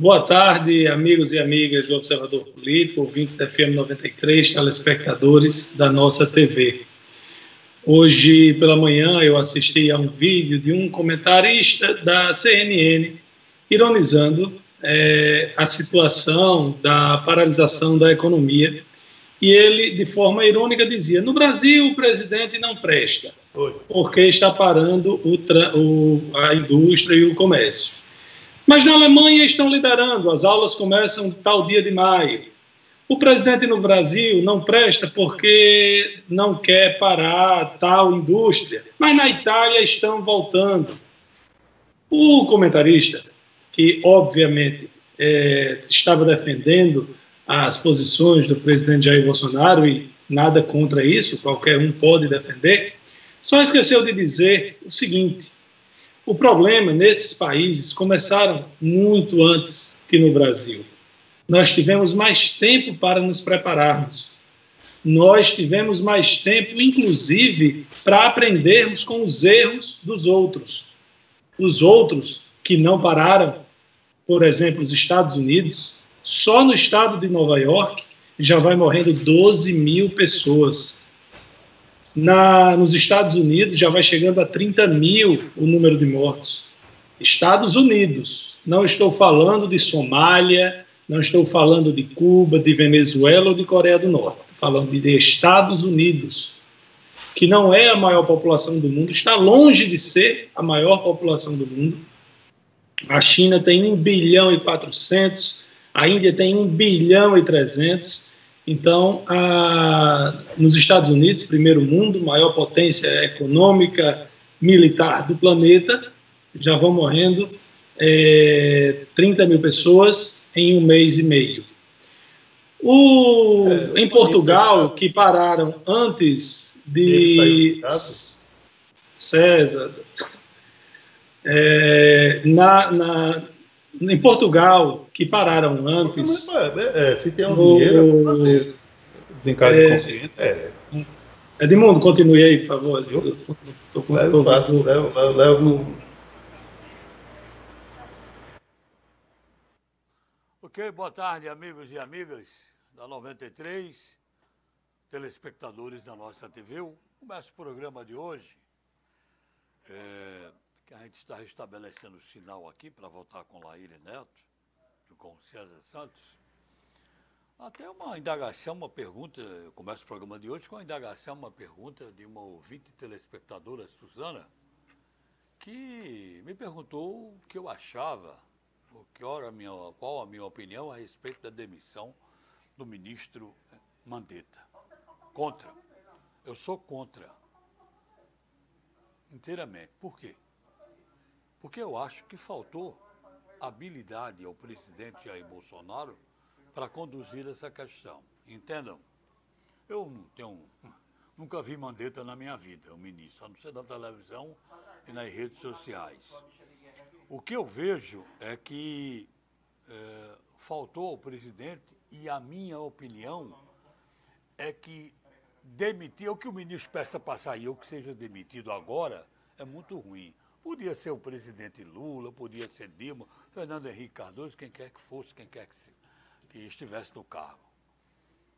Boa tarde, amigos e amigas do Observador Político, ouvintes da FM 93, telespectadores da nossa TV. Hoje pela manhã eu assisti a um vídeo de um comentarista da CNN ironizando é, a situação da paralisação da economia e ele, de forma irônica, dizia: no Brasil o presidente não presta, porque está parando o, a indústria e o comércio. Mas na Alemanha estão liderando, as aulas começam tal dia de maio. O presidente no Brasil não presta porque não quer parar tal indústria, mas na Itália estão voltando. O comentarista, que obviamente é, estava defendendo as posições do presidente Jair Bolsonaro e nada contra isso, qualquer um pode defender, só esqueceu de dizer o seguinte: o problema nesses países começaram muito antes que no Brasil. Nós tivemos mais tempo para nos prepararmos. Nós tivemos mais tempo, inclusive, para aprendermos com os erros dos outros. Os outros que não pararam, por exemplo, os Estados Unidos, só no estado de Nova York já vai morrendo 12 mil pessoas. Na, nos Estados Unidos já vai chegando a 30 mil o número de mortos. Estados Unidos. Não estou falando de Somália, não estou falando de Cuba, de Venezuela ou de Coreia do Norte. Estou falando de, Estados Unidos, que não é a maior população do mundo, está longe de ser a maior população do mundo. A China tem 1 bilhão e 400, a Índia tem 1 bilhão e 300. Então, a, nos Estados Unidos, primeiro mundo, maior potência econômica, militar do planeta, já vão morrendo é, 30 mil pessoas em um mês e meio. O, é, em Portugal, que pararam antes de César, é, na, na, em Portugal, que pararam antes. É, é, se tem um no, dinheiro, fazer desencargo de é, consciência. É. Edmundo, continue aí, por favor. Eu, tô, tô, levo, tô, levo, levo, Ok, boa tarde, amigos e amigas da 93, telespectadores da nossa TV. Começa o programa de hoje. É, que a gente está restabelecendo o sinal aqui para voltar com Laíre Neto com César Santos. Até uma indagação, uma pergunta, eu começo o programa de hoje com uma indagação, uma pergunta de uma ouvinte telespectadora, Suzana, que me perguntou o que eu achava, o que era minha, qual a minha opinião a respeito da demissão do ministro Mandetta. Contra. Eu sou contra. Inteiramente. Por quê? Porque eu acho que faltou habilidade ao presidente Jair Bolsonaro para conduzir essa questão. Entendam? Eu não tenho, nunca vi Mandetta na minha vida, o ministro, a não ser da televisão e nas redes sociais. O que eu vejo é que é, faltou ao presidente, e a minha opinião é que demitir, ou que o ministro peça para sair, ou que seja demitido agora, é muito ruim. Podia ser o presidente Lula, podia ser Dilma, Fernando Henrique Cardoso, quem quer que fosse, quem quer que, se, que estivesse no cargo.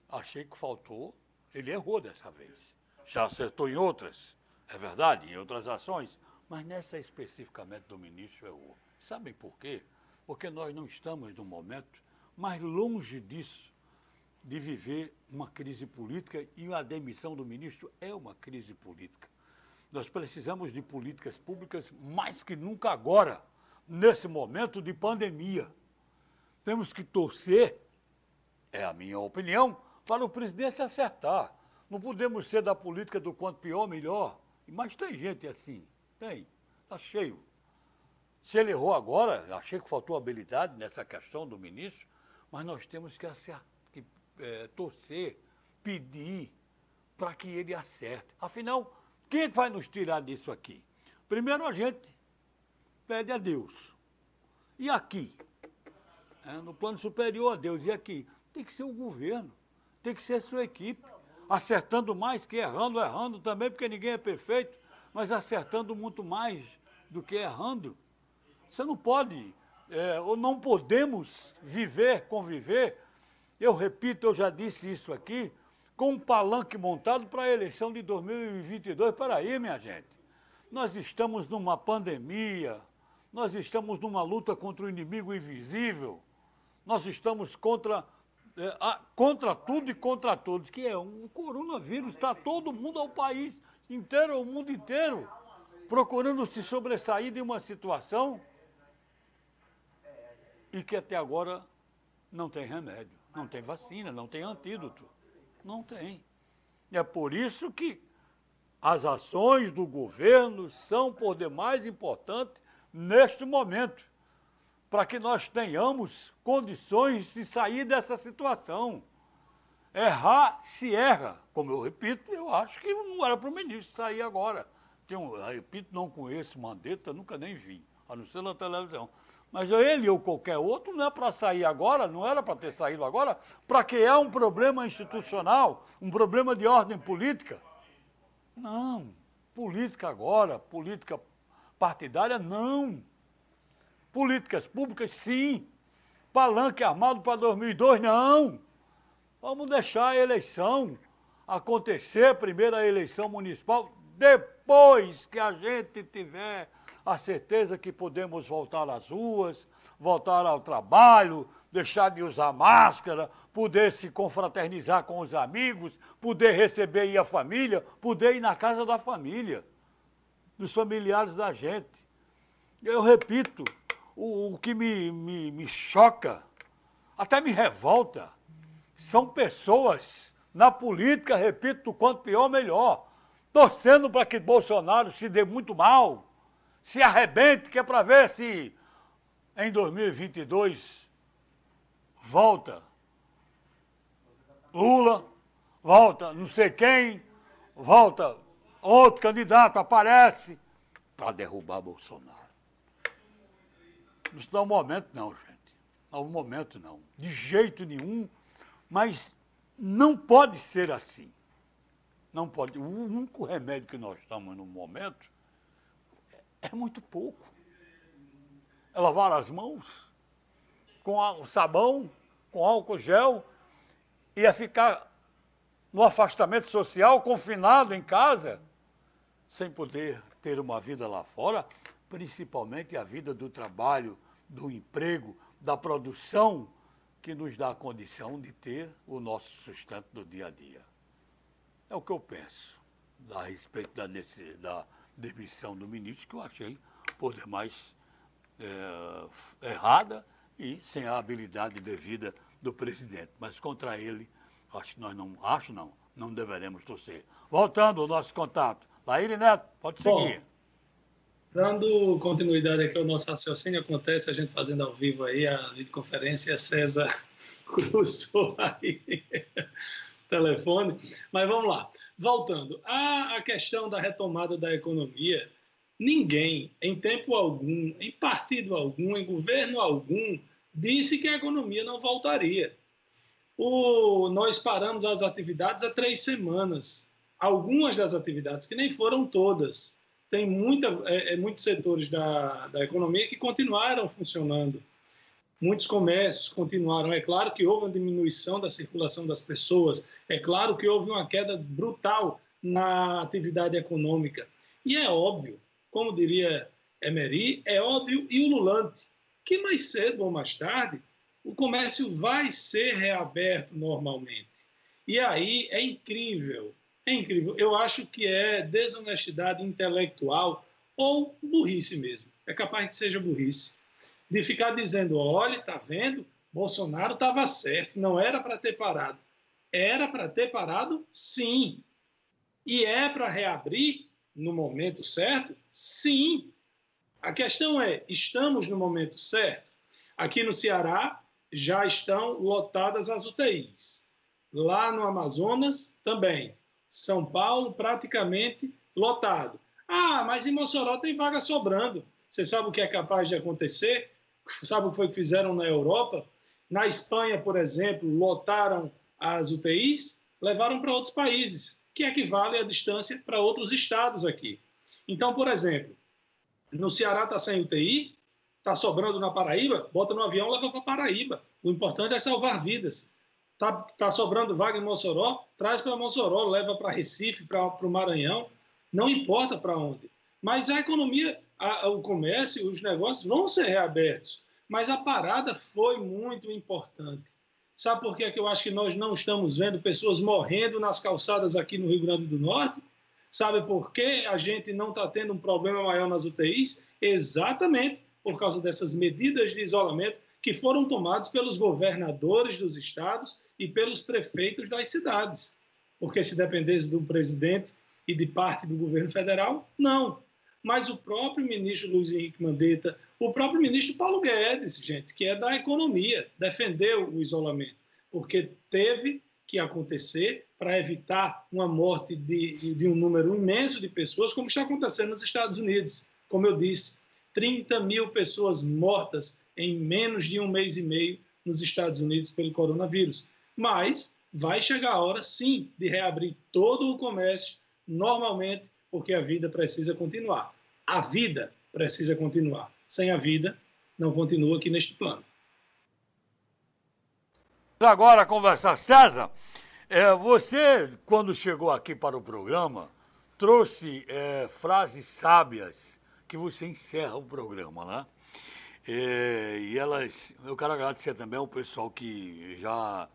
Achei que faltou, ele errou dessa vez. Já acertou em outras, é verdade, em outras ações, mas nessa especificamente do ministro errou. Sabem por quê? Porque nós não estamos num momento mais longe disso, de viver uma crise política e a demissão do ministro é uma crise política. Nós precisamos de políticas públicas mais que nunca agora, nesse momento de pandemia. Temos que torcer, é a minha opinião, para o presidente acertar. Não podemos ser da política do quanto pior, melhor. Mas tem gente assim, tem, está cheio. Se ele errou agora, achei que faltou habilidade nessa questão do ministro, mas nós temos que, acertar, que é, torcer, pedir para que ele acerte. Afinal, quem é que vai nos tirar disso aqui? Primeiro a gente pede a Deus. E aqui? É, no plano superior a Deus. E aqui? Tem que ser o governo, tem que ser a sua equipe. Acertando mais que errando, errando também, porque ninguém é perfeito, mas acertando muito mais do que errando. Você não pode é, ou não podemos viver, conviver, eu repito, eu já disse isso aqui, com um palanque montado para a eleição de 2022. Para aí, minha gente. Nós estamos numa pandemia, nós estamos numa luta contra o inimigo invisível, nós estamos contra, é, a, contra tudo e contra todos, que é um coronavírus, está todo mundo, ao país inteiro, ao mundo inteiro, procurando se sobressair de uma situação e que até agora não tem remédio, não tem vacina, não tem antídoto. Não tem. É por isso que as ações do governo são por demais importantes neste momento, para que nós tenhamos condições de sair dessa situação. Errar se erra, como eu repito, eu acho que não era para o ministro sair agora. Tem um, repito, não conheço Mandetta, nunca nem vi, a não ser na televisão. Mas ele ou qualquer outro não é para sair agora, não era para ter saído agora, para criar um problema institucional, um problema de ordem política. Não. Política agora, política partidária, não. Políticas públicas, sim. Palanque armado para 2002, não. Vamos deixar a eleição acontecer, primeira eleição municipal, depois que a gente tiver a certeza que podemos voltar às ruas, voltar ao trabalho, deixar de usar máscara, poder se confraternizar com os amigos, poder receber a família, poder ir na casa da família, dos familiares da gente. Eu repito, o, o que me, me, me choca, até me revolta, são pessoas na política, repito, quanto pior, melhor, torcendo para que Bolsonaro se dê muito mal, se arrebente, que é para ver se em 2022 volta Lula, volta não sei quem, volta outro candidato, aparece para derrubar Bolsonaro. Não é um momento, não, gente. Não é um momento, não. De jeito nenhum, mas não pode ser assim. Não pode. O único remédio que nós estamos no momento é muito pouco. É lavar as mãos com sabão, com álcool gel, e é ficar no afastamento social, confinado em casa, sem poder ter uma vida lá fora, principalmente a vida do trabalho, do emprego, da produção, que nos dá a condição de ter o nosso sustento do dia a dia. É o que eu penso a respeito da, da demissão do ministro, que eu achei por demais é, errada e sem a habilidade devida do presidente. Mas contra ele, acho que nós não, acho não, não deveremos torcer. Voltando ao nosso contato. Laíre Neto, pode seguir. Bom, dando continuidade aqui ao nosso raciocínio, acontece a gente fazendo ao vivo aí a videoconferência, César cruzou aí telefone, mas vamos lá. Voltando, a questão da retomada da economia, ninguém, em tempo algum, em partido algum, em governo algum, disse que a economia não voltaria. O, nós paramos as atividades há três semanas. Algumas das atividades, que nem foram todas. Tem muita, é, é, muitos setores da, da economia que continuaram funcionando. Muitos comércios continuaram. É claro que houve uma diminuição da circulação das pessoas, é claro que houve uma queda brutal na atividade econômica. E é óbvio, como diria Emery, é óbvio e ululante que mais cedo ou mais tarde o comércio vai ser reaberto normalmente. E aí é incrível, é incrível. Eu acho que é desonestidade intelectual ou burrice mesmo. É capaz que seja burrice de ficar dizendo: olha, tá vendo? Bolsonaro estava certo, não era para ter parado. Era para ter parado, sim. E é para reabrir no momento certo? Sim. A questão é: estamos no momento certo? Aqui no Ceará já estão lotadas as UTIs. Lá no Amazonas também. São Paulo praticamente lotado. Ah, mas em Mossoró tem vaga sobrando. Você sabe o que é capaz de acontecer? Sabe o que foi que fizeram na Europa? Na Espanha, por exemplo, lotaram as UTIs, levaram para outros países, que equivale à distância para outros estados aqui. Então, por exemplo, no Ceará está sem UTI, Está sobrando na Paraíba? Bota no avião, leva para Paraíba. O importante é salvar vidas. Está tá sobrando vaga em Mossoró? Traz para Mossoró, leva para Recife, para o Maranhão. Não importa para onde. Mas a economia, a, o comércio, os negócios vão ser reabertos. Mas a parada foi muito importante. Sabe por que, é que eu acho que nós não estamos vendo pessoas morrendo nas calçadas aqui no Rio Grande do Norte? Sabe por que a gente não está tendo um problema maior nas UTIs? Exatamente por causa dessas medidas de isolamento que foram tomadas pelos governadores dos estados e pelos prefeitos das cidades. Porque se dependesse do presidente e de parte do governo federal, não. Mas o próprio ministro Luiz Henrique Mandetta, o próprio ministro Paulo Guedes, gente, que é da economia, defendeu o isolamento, porque teve que acontecer para evitar uma morte de, de um número imenso de pessoas, como está acontecendo nos Estados Unidos. Como eu disse, 30 mil pessoas mortas em menos de um mês e meio nos Estados Unidos pelo coronavírus. Mas vai chegar a hora, sim, de reabrir todo o comércio normalmente, porque a vida precisa continuar. A vida precisa continuar. Sem a vida, não continua aqui neste plano. Agora conversar, César. É, você, quando chegou aqui para o programa, trouxe é, frases sábias que você encerra o programa, né? É, e elas, eu quero agradecer também ao pessoal que já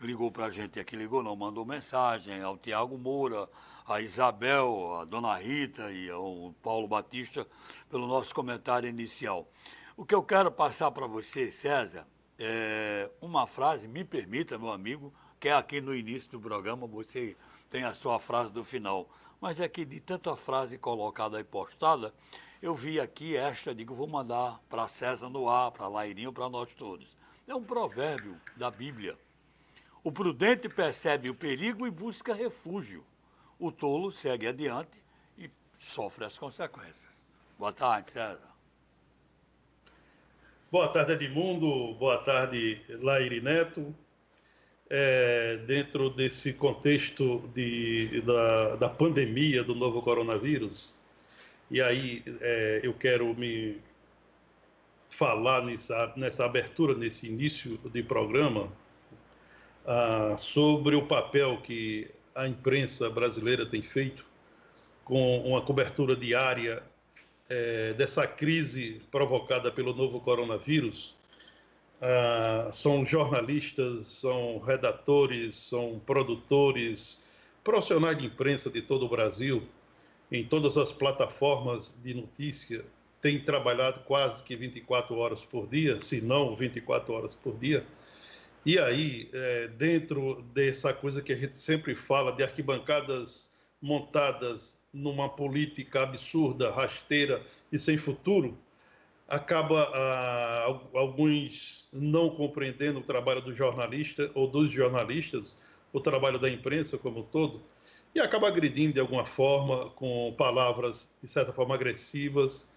ligou para a gente aqui, ligou não, mandou mensagem, ao Tiago Moura, a Isabel, a Dona Rita e ao Paulo Batista pelo nosso comentário inicial. O que eu quero passar para você, César, é uma frase, me permita, meu amigo, que é aqui no início do programa, você tem a sua frase do final, mas é que de tanta frase colocada e postada, eu vi aqui esta, digo, vou mandar para César no ar, para Lairinho, para nós todos. É um provérbio da Bíblia. O prudente percebe o perigo e busca refúgio. O tolo segue adiante e sofre as consequências. Boa tarde, César. Boa tarde, Edmundo. Boa tarde, Laire Neto. É, dentro desse contexto de, da, da pandemia do novo coronavírus, e aí é, eu quero me falar nessa, nessa abertura, nesse início de programa, ah, sobre o papel que a imprensa brasileira tem feito com uma cobertura diária é, dessa crise provocada pelo novo coronavírus. Ah, são jornalistas, são redatores, são produtores, profissionais de imprensa de todo o Brasil em todas as plataformas de notícia, tem trabalhado quase que 24 horas por dia, se não 24 horas por dia. E aí, é, dentro dessa coisa que a gente sempre fala de arquibancadas montadas numa política absurda, rasteira e sem futuro, acaba ah, alguns não compreendendo o trabalho do jornalista ou dos jornalistas, o trabalho da imprensa como um todo, e acaba agredindo de alguma forma, com palavras de certa forma agressivas.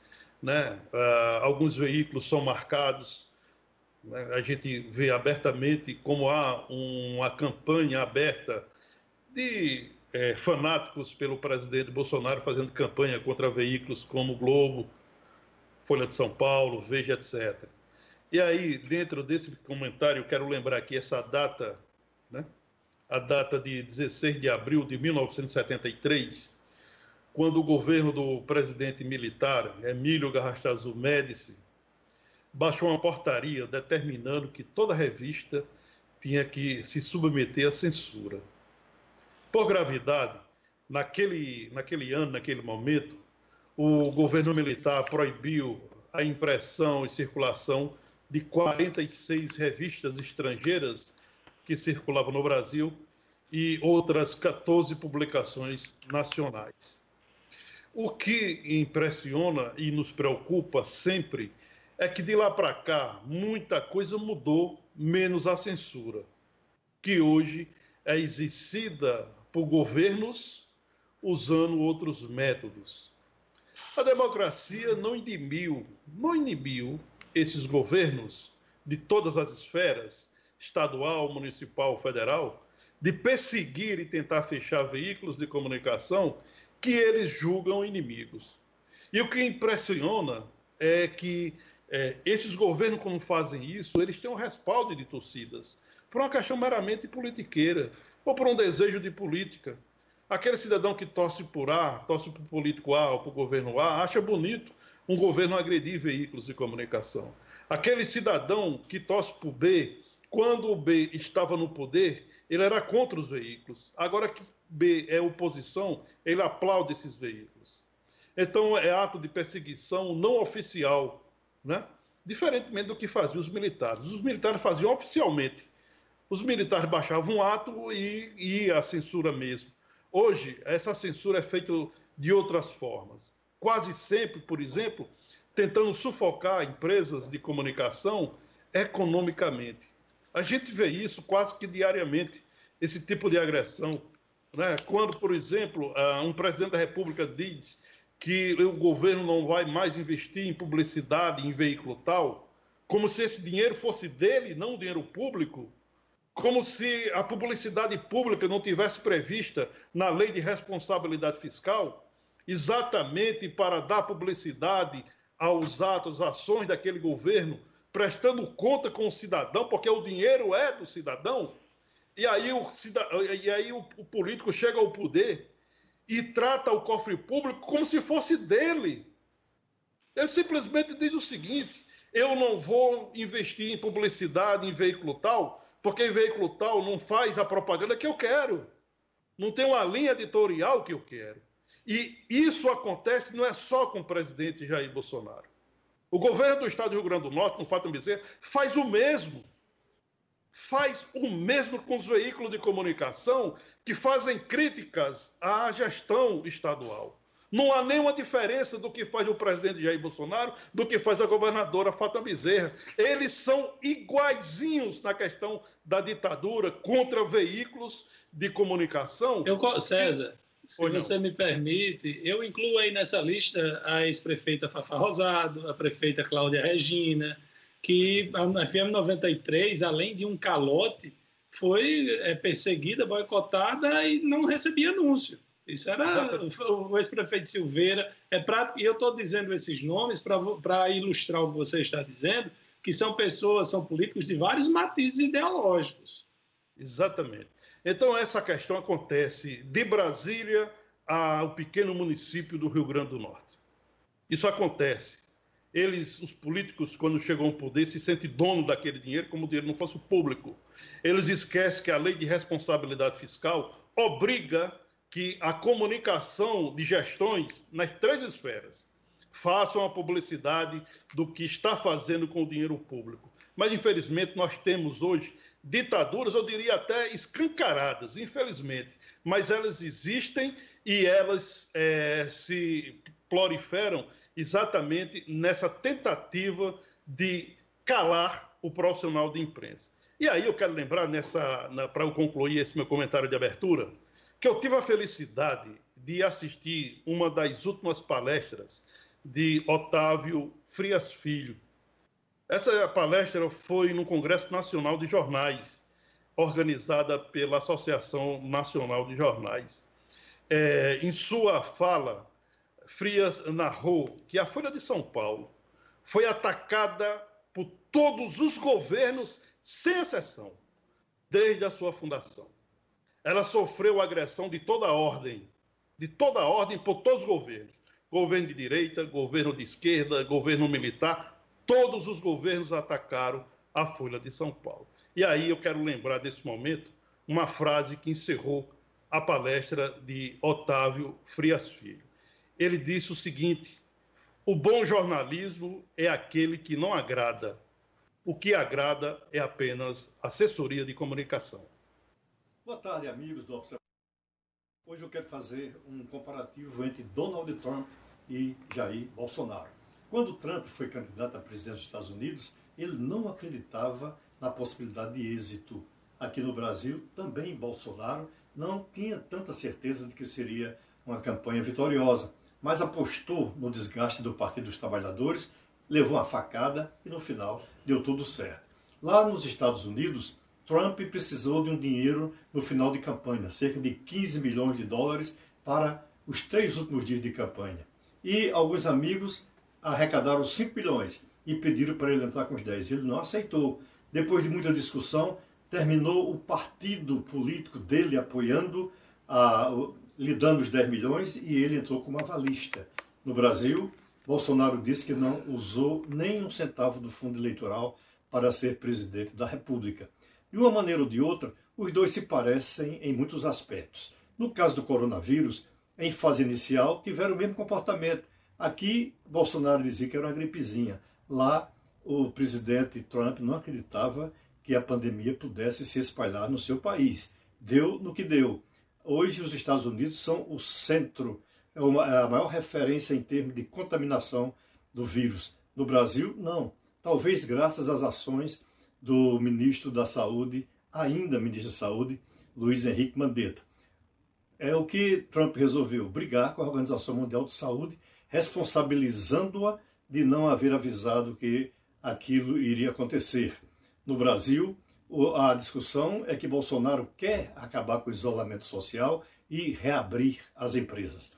Né? Uh, alguns veículos são marcados. Né? A gente vê abertamente como há uma campanha aberta de é, fanáticos pelo presidente Bolsonaro fazendo campanha contra veículos como Globo, Folha de São Paulo, Veja, etc. E aí, dentro desse comentário, quero lembrar aqui essa data, né? a data de 16 de abril de 1973, quando o governo do presidente militar Emílio Garrastazu Médici baixou uma portaria determinando que toda revista tinha que se submeter à censura. Por gravidade, naquele, naquele ano, naquele momento, o governo militar proibiu a impressão e circulação de 46 revistas estrangeiras que circulavam no Brasil e outras 14 publicações nacionais. O que impressiona e nos preocupa sempre é que de lá para cá muita coisa mudou, menos a censura, que hoje é exercida por governos usando outros métodos. A democracia não inibiu, não inibiu esses governos de todas as esferas estadual, municipal, federal, de perseguir e tentar fechar veículos de comunicação que eles julgam inimigos. E o que impressiona é que É, esses governos, como fazem isso, eles têm um respaldo de torcidas, por uma questão meramente politiqueira, ou por um desejo de política. Aquele cidadão que torce por A, torce por político A ou por governo A, acha bonito um governo agredir veículos de comunicação. Aquele cidadão que torce por B, quando o B estava no poder, ele era contra os veículos. Agora que B é oposição, ele aplaude esses veículos. Então é ato de perseguição não oficial, né? diferentemente do que faziam os militares. Os militares faziam oficialmente. Os militares baixavam um ato e ia a censura mesmo. Hoje, essa censura é feita de outras formas. Quase sempre, por exemplo, tentando sufocar empresas de comunicação economicamente. A gente vê isso quase que diariamente, esse tipo de agressão. Né? Quando, por exemplo, ah, um presidente da República diz que o governo não vai mais investir em publicidade, em veículo tal, como se esse dinheiro fosse dele, não dinheiro público, como se a publicidade pública não tivesse prevista na lei de responsabilidade fiscal, exatamente para dar publicidade aos atos, ações daquele governo, prestando conta com o cidadão, porque o dinheiro é do cidadão. E aí o, e aí o político chega ao poder e trata o cofre público como se fosse dele. Ele simplesmente diz o seguinte: eu não vou investir em publicidade, em veículo tal, porque em veículo tal não faz a propaganda que eu quero. Não tem uma linha editorial que eu quero. E isso acontece não é só com o presidente Jair Bolsonaro. O governo do estado do Rio Grande do Norte, no Fato Bezerra, faz o mesmo. Faz o mesmo com os veículos de comunicação que fazem críticas à gestão estadual. Não há nenhuma diferença do que faz o presidente Jair Bolsonaro do que faz a governadora Fátima Bezerra. Eles são iguaizinhos na questão da ditadura contra veículos de comunicação. Eu, César, se você me permite, eu incluo aí nessa lista a ex-prefeita Fafá Rosado, a prefeita Cláudia Regina, que a FM 93, além de um calote, foi é, perseguida, boicotada e não recebia anúncio. Isso era o ex-prefeito Silveira. É prático, e eu estou dizendo esses nomes para ilustrar o que você está dizendo, que são pessoas, são políticos de vários matizes ideológicos. Exatamente. Então, essa questão acontece de Brasília ao pequeno município do Rio Grande do Norte. Isso acontece. Eles, os políticos, quando chegam ao poder, se sentem dono daquele dinheiro como o dinheiro não fosse público. Eles esquecem que a lei de responsabilidade fiscal obriga que a comunicação de gestões nas três esferas façam a publicidade do que está fazendo com o dinheiro público. Mas, infelizmente, nós temos hoje ditaduras, eu diria até escancaradas, infelizmente, mas elas existem e elas é, se proliferam exatamente nessa tentativa de calar o profissional de imprensa. E aí eu quero lembrar, nessa, para eu concluir esse meu comentário de abertura, que eu tive a felicidade de assistir uma das últimas palestras de Otávio Frias Filho. Essa palestra foi no Congresso Nacional de Jornais, organizada pela Associação Nacional de Jornais. É, em sua fala, Frias narrou que a Folha de São Paulo foi atacada por todos os governos, sem exceção, desde a sua fundação ela sofreu agressão de toda ordem, de toda ordem por todos os governos. Governo de direita, governo de esquerda, governo militar, todos os governos atacaram a Folha de São Paulo. E aí eu quero lembrar desse momento uma frase que encerrou a palestra de Otávio Frias Filho. Ele disse o seguinte: o bom jornalismo é aquele que não agrada. O que agrada é apenas assessoria de comunicação. Boa tarde, amigos do Observatório. Hoje eu quero fazer um comparativo entre Donald Trump e Jair Bolsonaro. Quando Trump foi candidato a presidente dos Estados Unidos, ele não acreditava na possibilidade de êxito. Aqui no Brasil, também Bolsonaro não tinha tanta certeza de que seria uma campanha vitoriosa, mas apostou no desgaste do Partido dos Trabalhadores, levou uma facada e no final deu tudo certo. Lá nos Estados Unidos, Trump precisou de um dinheiro no final de campanha, cerca de 15 milhões de dólares para os três últimos dias de campanha. E alguns amigos arrecadaram 5 milhões. e pediram para ele entrar com os 10. Ele não aceitou. Depois de muita discussão, terminou o partido político dele apoiando, a, lhe dando os 10 milhões e ele entrou como avalista. No Brasil, Bolsonaro disse que não usou nem um centavo do fundo eleitoral para ser presidente da República. De uma maneira ou de outra, os dois se parecem em muitos aspectos. No caso do coronavírus, em fase inicial, tiveram o mesmo comportamento. Aqui, Bolsonaro dizia que era uma gripezinha. Lá, o presidente Trump não acreditava que a pandemia pudesse se espalhar no seu país. Deu no que deu. Hoje, os Estados Unidos são o centro, é, é a maior referência em termos de contaminação do vírus. No Brasil, não. Talvez graças às ações do ministro da Saúde, ainda ministro da Saúde, Luiz Henrique Mandetta. É o que Trump resolveu, brigar com a Organização Mundial de Saúde, responsabilizando-a de não haver avisado que aquilo iria acontecer. No Brasil, a discussão é que Bolsonaro quer acabar com o isolamento social e reabrir as empresas.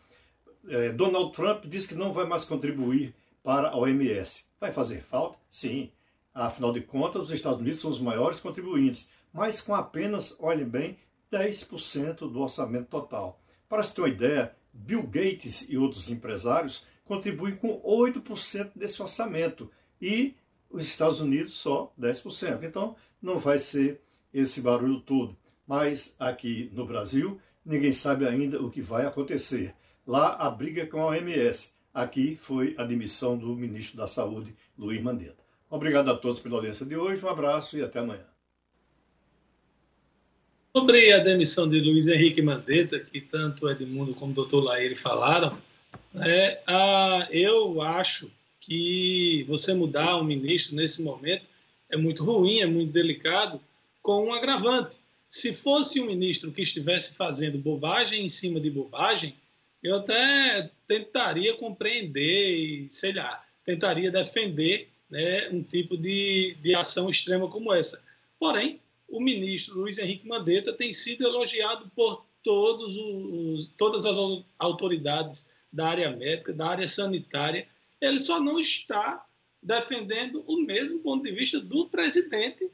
É, Donald Trump diz que não vai mais contribuir para a OMS. Vai fazer falta? Sim. Afinal de contas, os Estados Unidos são os maiores contribuintes, mas com apenas, olhem bem, 10% do orçamento total. Para se ter uma ideia, Bill Gates e outros empresários contribuem com 8% desse orçamento e os Estados Unidos só 10%. Então não vai ser esse barulho todo. Mas aqui no Brasil, ninguém sabe ainda o que vai acontecer. Lá a briga é com a OMS. Aqui foi a demissão do ministro da Saúde, Luiz Mandetta. Obrigado a todos pela audiência de hoje, um abraço e até amanhã. Sobre a demissão de Luiz Henrique Mandetta, que tanto Edmundo como o doutor Laire falaram, é, a, eu acho que você mudar um ministro nesse momento é muito ruim, é muito delicado, com um agravante. Se fosse um ministro que estivesse fazendo bobagem em cima de bobagem, eu até tentaria compreender e, sei lá, tentaria defender né, um tipo de, de ação extrema como essa. Porém, o ministro Luiz Henrique Mandetta tem sido elogiado por todos os, todas as autoridades da área médica, da área sanitária, ele só não está defendendo o mesmo ponto de vista do presidente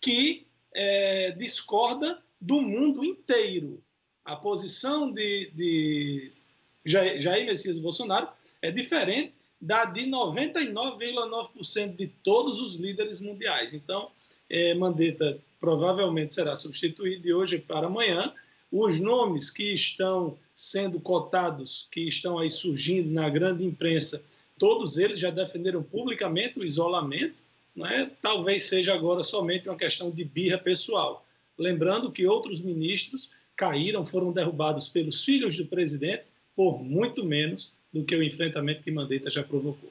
que é, discorda do mundo inteiro. A posição de, de Jair Messias Bolsonaro é diferente da de 99,9% de todos os líderes mundiais. Então, é, Mandetta provavelmente será substituído de hoje para amanhã os nomes que estão sendo cotados, que estão aí surgindo na grande imprensa, todos eles já defenderam publicamente o isolamento, é? talvez seja agora somente uma questão de birra pessoal. Lembrando que outros ministros caíram, foram derrubados pelos filhos do presidente por muito menos do que o enfrentamento que Mandetta já provocou.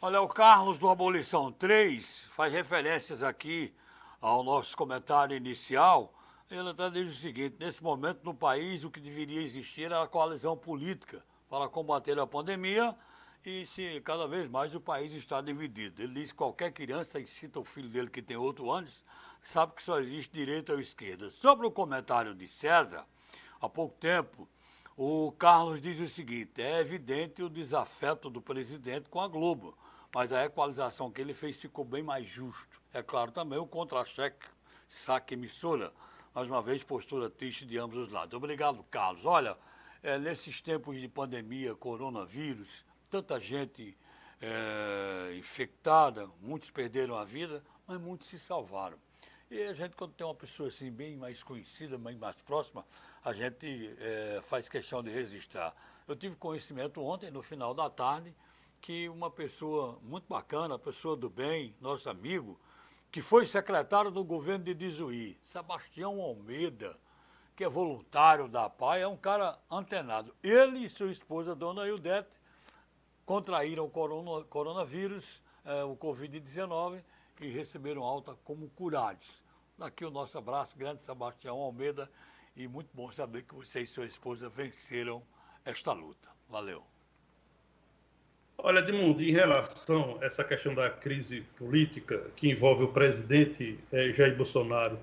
Olha, o Carlos do Abolição 3 faz referências aqui ao nosso comentário inicial ele até diz o seguinte: nesse momento no país o que deveria existir era a coalizão política para combater a pandemia e se cada vez mais o país está dividido. Ele diz que qualquer criança que cita o filho dele que tem outro anos sabe que só existe direita ou esquerda. Sobre o comentário de César, há pouco tempo, o Carlos diz o seguinte: é evidente o desafeto do presidente com a Globo, mas a equalização que ele fez ficou bem mais justo. É claro também o contra-cheque saque emissora mais uma vez, postura triste de ambos os lados. Obrigado, Carlos. Olha, é, nesses tempos de pandemia, coronavírus, tanta gente é, infectada, muitos perderam a vida, mas muitos se salvaram. E a gente, quando tem uma pessoa assim bem mais conhecida, bem mais próxima, a gente é, faz questão de registrar. Eu tive conhecimento ontem, no final da tarde, que uma pessoa muito bacana, pessoa do bem, nosso amigo, que foi secretário do governo de Dizuí, Sebastião Almeida, que é voluntário da PAI, é um cara antenado. Ele e sua esposa, Dona Ildete, contraíram o corona, coronavírus, é, o Covid-19, e receberam alta como curados. Daqui o nosso abraço, grande Sebastião Almeida, e muito bom saber que você e sua esposa venceram esta luta. Valeu. Olha, Edmundo, em relação a essa questão da crise política que envolve o presidente eh, Jair Bolsonaro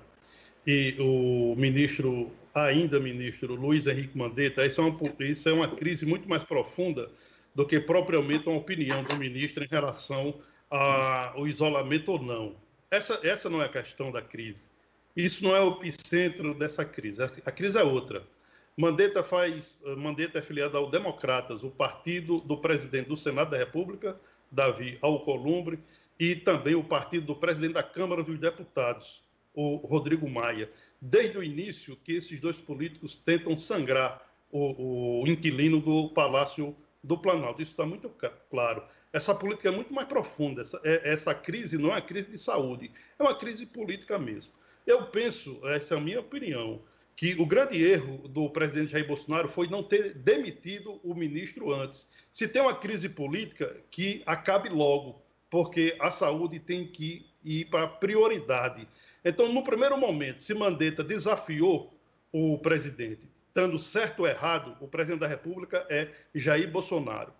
e o ministro, ainda ministro, Luiz Henrique Mandetta, isso é, uma, isso é uma crise muito mais profunda do que propriamente uma opinião do ministro em relação a, o isolamento ou não. Essa, essa não é a questão da crise. Isso não é o epicentro dessa crise. A, a crise é outra. Mandetta faz, Mandetta é filiado ao Democratas, o partido do presidente do Senado da República, Davi Alcolumbre, e também o partido do presidente da Câmara dos Deputados, o Rodrigo Maia. Desde o início que esses dois políticos tentam sangrar o, o inquilino do Palácio do Planalto. Isso está muito claro. Essa política é muito mais profunda. Essa, é, essa crise não é uma crise de saúde, é uma crise política mesmo. Eu penso, essa é a minha opinião, que o grande erro do presidente Jair Bolsonaro foi não ter demitido o ministro antes. Se tem uma crise política, que acabe logo, porque a saúde tem que ir para prioridade. Então, no primeiro momento, se Mandetta desafiou o presidente, estando certo ou errado, o presidente da República é Jair Bolsonaro.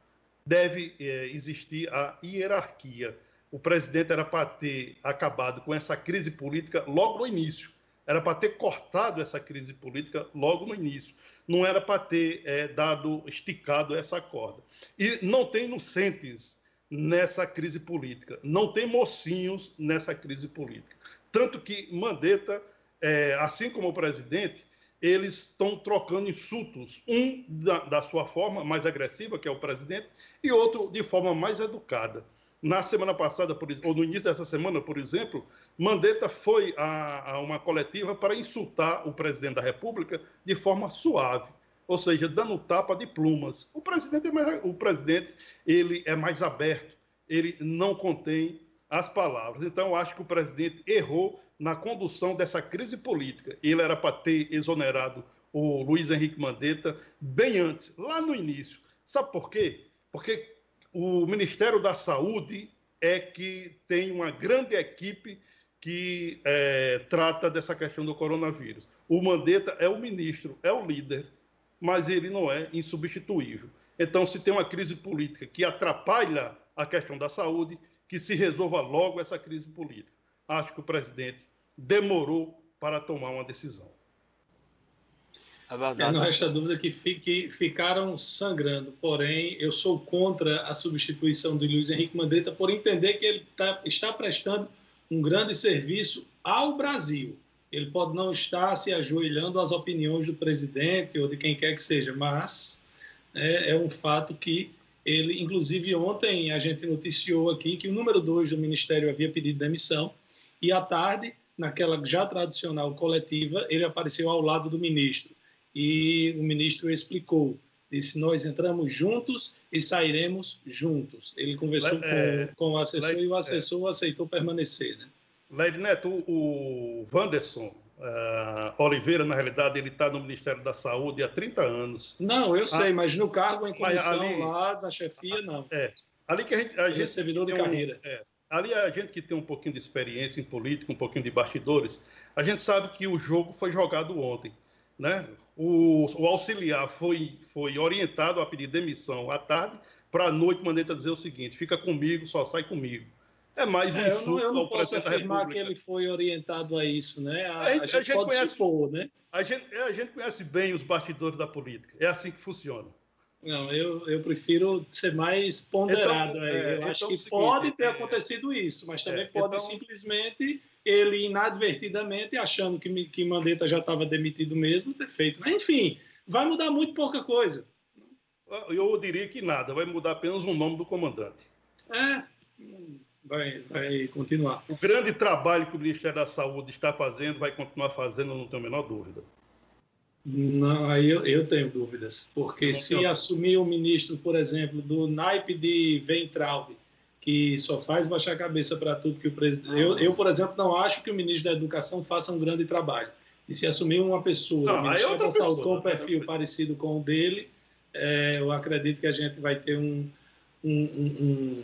Deve é, existir a hierarquia. O presidente era para ter acabado com essa crise política logo no início era para ter cortado essa crise política logo no início. Não era para ter é, dado, esticado essa corda. E não tem inocentes nessa crise política. Não tem mocinhos nessa crise política. Tanto que Mandetta, é, assim como o presidente, eles estão trocando insultos, um da, da, sua forma mais agressiva, que é o presidente, e outro de forma mais educada. Na semana passada, por, ou no início dessa semana, por exemplo, Mandetta foi a, a, uma coletiva para insultar o presidente da República de forma suave, ou seja, dando tapa de plumas. O presidente é mais, o presidente ele é mais aberto, ele não contém as palavras. Então, acho que o presidente errou na condução dessa crise política. Ele era para ter exonerado o Luiz Henrique Mandetta bem antes, lá no início. Sabe por quê? Porque o Ministério da Saúde é que tem uma grande equipe que é, trata dessa questão do coronavírus. O Mandetta é o ministro, é o líder, mas ele não é insubstituível. Então, se tem uma crise política que atrapalha a questão da saúde, que se resolva logo essa crise política. Acho que o presidente demorou para tomar uma decisão. É verdade. É, não resta dúvida que, fique, ficaram sangrando. Porém, eu sou contra a substituição de Luiz Henrique Mandetta por entender que ele tá, está prestando um grande serviço ao Brasil. Ele pode não estar se ajoelhando às opiniões do presidente ou de quem quer que seja, mas é, é um fato que ele, inclusive ontem a gente noticiou aqui que o número dois do Ministério havia pedido demissão e à tarde, naquela já tradicional coletiva, ele apareceu ao lado do ministro e o ministro explicou, disse, nós entramos juntos e sairemos juntos. Ele conversou é, com, com, o assessor e o assessor é. aceitou permanecer. Né? Leire Neto, o Wanderson uh, Oliveira, na realidade, ele está no Ministério da Saúde há 30 anos. Não, eu sei, ah, mas no cargo em comissão ali, lá da chefia, não. É, ali que a gente... A é gente é servidor de carreira. Um, é, ali a gente que tem um pouquinho de experiência em política, um pouquinho de bastidores, a gente sabe que o jogo foi jogado ontem né? O, o, auxiliar foi, foi orientado a pedir demissão à tarde, para a noite Mandetta dizer o seguinte: fica comigo, só sai comigo. É mais um é, insulto eu não, eu não ao posso afirmar que ele foi orientado a isso, né? A, a, gente, a gente, a gente conhece, supor, né? A gente, a gente conhece bem os bastidores da política. É assim que funciona. Não, eu, eu prefiro ser mais ponderado. Então, é, eu acho então que seguinte, pode ter é, acontecido isso, mas também é, pode então, simplesmente ele inadvertidamente, achando que, que Mandetta já estava demitido mesmo, ter feito. Mas, enfim, vai mudar muito pouca coisa. Eu diria que nada, vai mudar apenas o nome do comandante. É, vai, vai continuar. O grande trabalho que o Ministério da Saúde está fazendo, vai continuar fazendo, não tenho a menor dúvida. Não, aí eu, eu tenho dúvidas, porque se assumir o ministro, por exemplo, do naipe de Ventralbe, que só faz baixar a cabeça para tudo que o presidente. Eu, eu, por exemplo, não acho que o ministro da Educação faça um grande trabalho. E se assumir uma pessoa, não, o Ministério da Saúde com um perfil parecido com o dele, é, eu acredito que a gente vai ter um, um, um,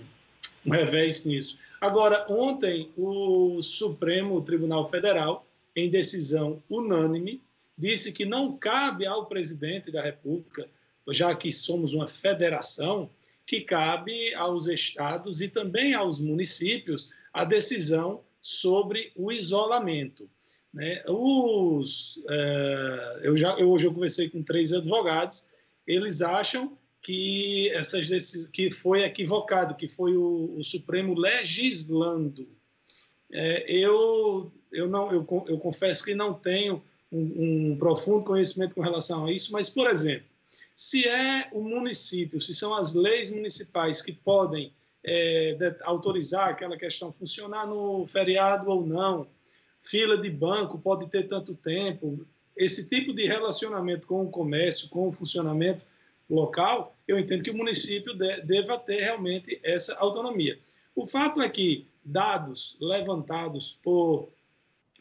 um revés nisso. Agora, ontem, o Supremo Tribunal Federal, em decisão unânime, disse que não cabe ao presidente da República, já que somos uma federação, que cabe aos estados e também aos municípios a decisão sobre o isolamento. Né? Os, é, eu já, eu, hoje eu conversei com três advogados, eles acham que, essas, que foi equivocado, que foi o, o Supremo legislando. É, eu, eu, não, eu, eu confesso que não tenho um, profundo conhecimento com relação a isso, mas, por exemplo, se é o município, se são as leis municipais que podem é, de, autorizar aquela questão funcionar no feriado ou não, fila de banco pode ter tanto tempo, esse tipo de relacionamento com o comércio, com o funcionamento local, eu entendo que o município de, deva ter realmente essa autonomia. O fato é que dados levantados por,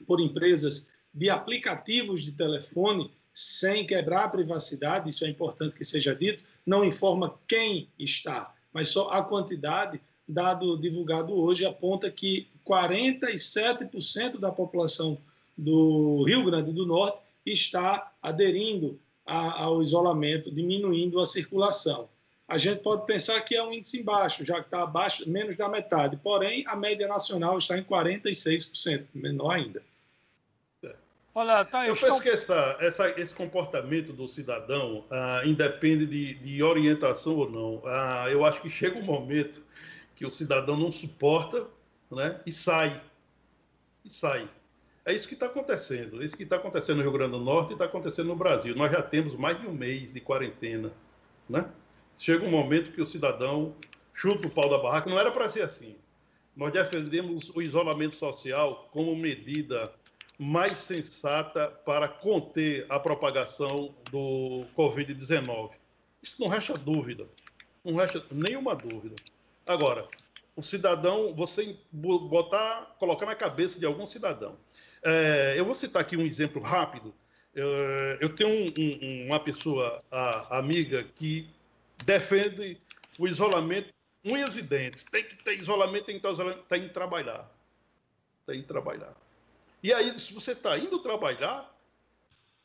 por empresas de aplicativos de telefone sem quebrar a privacidade, isso é importante que seja dito, não informa quem está, mas só a quantidade. Dado divulgado hoje aponta que 47% da população do Rio Grande do Norte está aderindo a, ao isolamento, diminuindo a circulação. A gente pode pensar que é um índice baixo, já que está abaixo, menos da metade. Porém, a média nacional está em 46%, menor ainda. Olha, tá, eu penso que essa, essa, esse comportamento do cidadão ah, independe de, de, orientação ou não. Ah, eu acho que chega um momento que o cidadão não suporta né, e sai. E sai. É isso que está acontecendo. É isso que está acontecendo no Rio Grande do Norte e está acontecendo no Brasil. Nós já temos mais de um mês de quarentena. Né? Chega um momento que o cidadão chuta o pau da barraca. Não era para ser assim. Nós defendemos o isolamento social como medida mais sensata para conter a propagação do Covid-19. Isso não resta dúvida. Não resta nenhuma dúvida. Agora, o cidadão, você botar, colocar na cabeça de algum cidadão. É, eu vou citar aqui um exemplo rápido. Eu, eu tenho um, um, uma pessoa a, amiga que defende o isolamento, unhas e dentes. Tem que ter isolamento, tem que ter isolamento, tem que trabalhar. Tem que trabalhar. E aí, se você está indo trabalhar,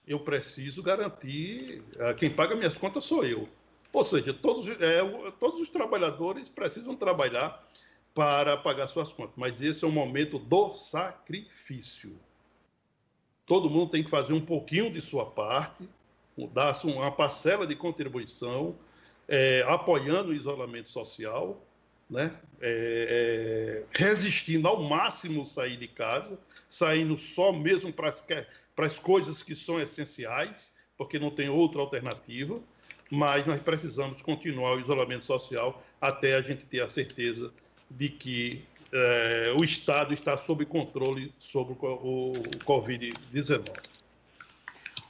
eu preciso garantir. Quem paga minhas contas sou eu. Ou seja, todos, é, todos os trabalhadores precisam trabalhar para pagar suas contas, mas esse é o momento do sacrifício. Todo mundo tem que fazer um pouquinho de sua parte, dar uma parcela de contribuição, é, apoiando o isolamento social, né? É, é, resistindo ao máximo sair de casa, saindo só mesmo para as coisas que são essenciais, porque não tem outra alternativa mas nós precisamos continuar o isolamento social até a gente ter a certeza de que é, o Estado está sob controle sobre o, Covid-19.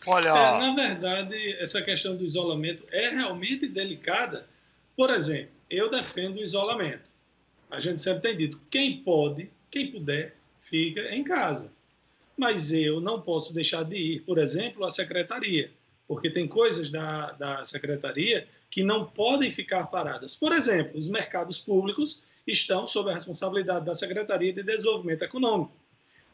Olha. É, na verdade, essa questão do isolamento é realmente delicada. Por exemplo, eu defendo o isolamento. A gente sempre tem dito: quem pode, quem puder, fica em casa. Mas eu não posso deixar de ir, por exemplo, à secretaria porque tem coisas da, da secretaria que não podem ficar paradas. Por exemplo, os mercados públicos estão sob a responsabilidade da Secretaria de Desenvolvimento Econômico.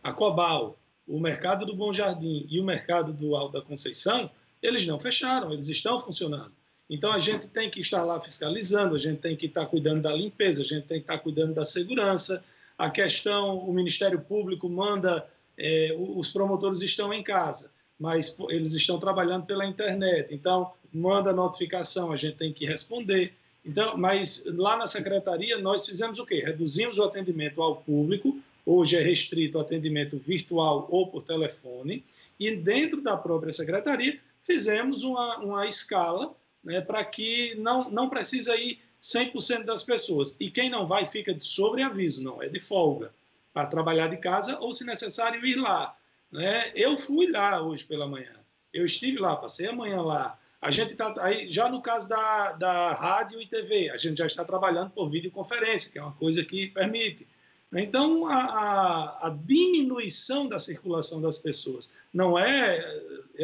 A Cobal, o mercado do Bom Jardim e o mercado do Alto da Conceição, eles não fecharam, eles estão funcionando. Então a gente tem que estar lá fiscalizando, a gente tem que estar cuidando da limpeza, a gente tem que estar cuidando da segurança. A questão, o Ministério Público manda, é, os promotores estão em casa mas eles estão trabalhando pela internet. Então, manda notificação, a gente tem que responder. Então, mas lá na secretaria nós fizemos o quê? Reduzimos o atendimento ao público. Hoje é restrito o atendimento virtual ou por telefone. E dentro da própria secretaria fizemos uma, uma escala né, para que não, não precisa ir 100% das pessoas. E quem não vai fica de sobreaviso, não, é de folga, para trabalhar de casa ou, se necessário, ir lá. Né? Eu fui lá hoje pela manhã. Eu estive lá, passei a manhã lá. A gente está aí, já no caso da, da rádio e TV, a gente já está trabalhando por videoconferência, que é uma coisa que permite. Então, a, a, a, diminuição da circulação das pessoas não é.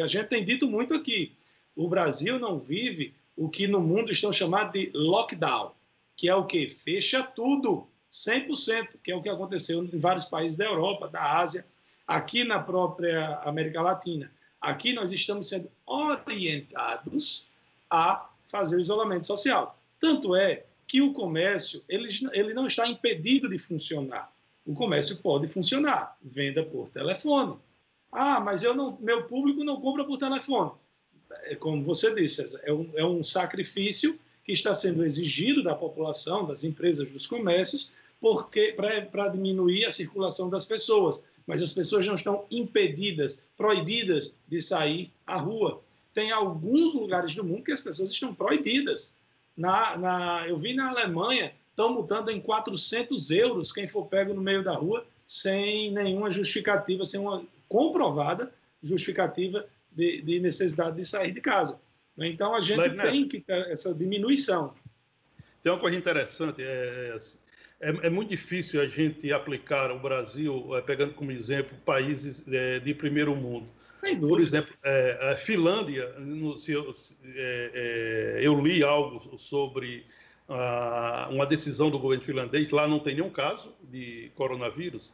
A gente tem dito muito aqui: o Brasil não vive o que no mundo estão chamando de lockdown, que é o que? Fecha tudo, 100%, que é o que aconteceu em vários países da Europa, da Ásia aqui na própria América Latina. Aqui nós estamos sendo orientados a fazer o isolamento social. Tanto é que o comércio ele, ele não está impedido de funcionar. O comércio pode funcionar, venda por telefone. Ah, mas eu não, meu público não compra por telefone. É como você disse, é um, é um sacrifício que está sendo exigido da população, das empresas, dos comércios, porque para diminuir a circulação das pessoas. Mas as pessoas não estão impedidas, proibidas de sair à rua. Tem alguns lugares do mundo que as pessoas estão proibidas. Na, na, eu vi na Alemanha, estão multando em 400 euros quem for pego no meio da rua sem nenhuma justificativa, sem uma comprovada justificativa de, de necessidade de sair de casa. Então a gente né? tem que ter essa diminuição. Tem uma coisa interessante, é, é, é, muito difícil a gente aplicar o Brasil, é, pegando como exemplo países é, de primeiro mundo. Por exemplo, é, a Finlândia, no, se eu, é, eu li algo sobre ah, uma decisão do governo finlandês, lá não tem nenhum caso de coronavírus,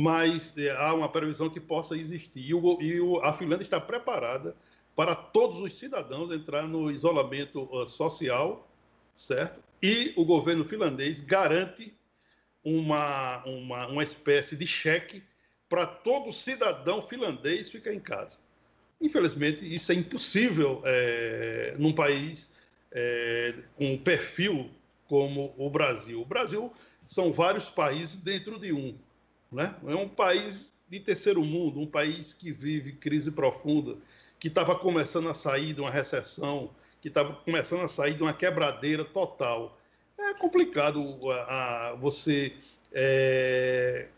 mas há uma previsão que possa existir. E, o, e o, a Finlândia está preparada para todos os cidadãos entrar no isolamento uh, social, certo? E o governo finlandês garante uma, uma, uma espécie de cheque para todo cidadão finlandês ficar em casa. Infelizmente, isso é impossível é, num país é, com um perfil como o Brasil. O Brasil são vários países dentro de um. Né? É um país de terceiro mundo, um país que vive crise profunda, que estava começando a sair de uma recessão, que estava começando a sair de uma quebradeira total. É complicado a, a você é,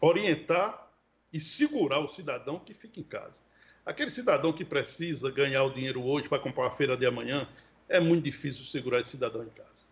orientar e segurar o cidadão que fica em casa. Aquele cidadão que precisa ganhar o dinheiro hoje para comprar a feira de amanhã, é muito difícil segurar esse cidadão em casa.